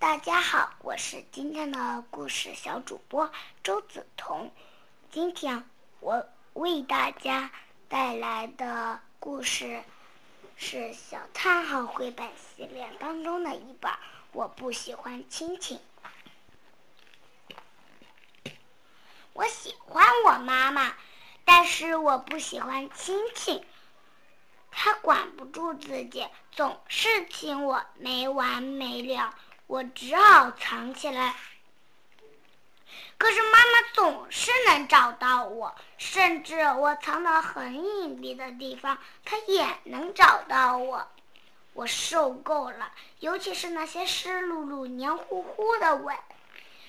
大家好，我是今天的故事小主播周子彤。今天我为大家带来的故事是《小叹号》绘本系列当中的一本。我不喜欢亲亲。我喜欢我妈妈，但是我不喜欢亲亲。她管不住自己，总是亲我，没完没了。我只好藏起来，可是妈妈总是能找到我，甚至我藏到很隐蔽的地方，她也能找到我。我受够了，尤其是那些湿漉漉、黏糊糊的吻。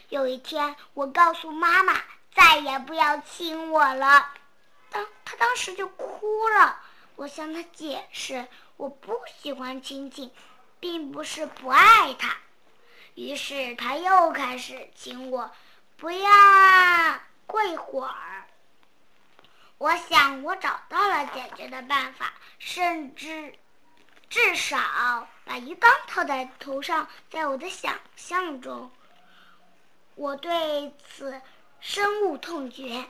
有一天，我告诉妈妈再也不要亲我了，当她当时就哭了。我向她解释，我不喜欢亲亲，并不是不爱她。于是他又开始亲我，不要啊！过一会儿，我想我找到了解决的办法，甚至至少把鱼缸套在头上。在我的想象中，我对此深恶痛绝。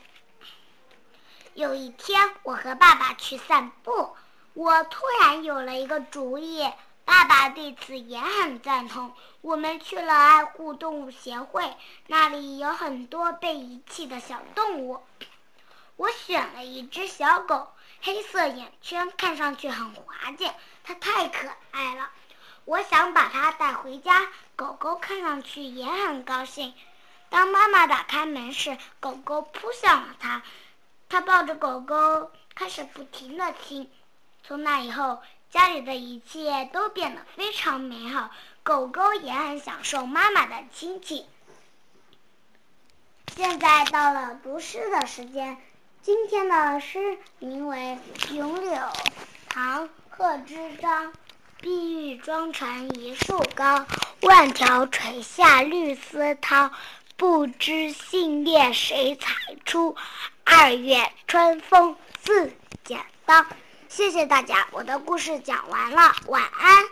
有一天，我和爸爸去散步，我突然有了一个主意。爸爸对此也很赞同。我们去了爱护动物协会，那里有很多被遗弃的小动物。我选了一只小狗，黑色眼圈，看上去很滑稽。它太可爱了，我想把它带回家。狗狗看上去也很高兴。当妈妈打开门时，狗狗扑向了它，它抱着狗狗开始不停地亲。从那以后。家里的一切都变得非常美好，狗狗也很享受妈妈的亲亲。现在到了读诗的时间，今天的诗名为《咏柳》，唐·贺知章。碧玉妆成一树高，万条垂下绿丝绦。不知杏叶谁裁出？二月春风似剪刀。谢谢大家，我的故事讲完了，晚安。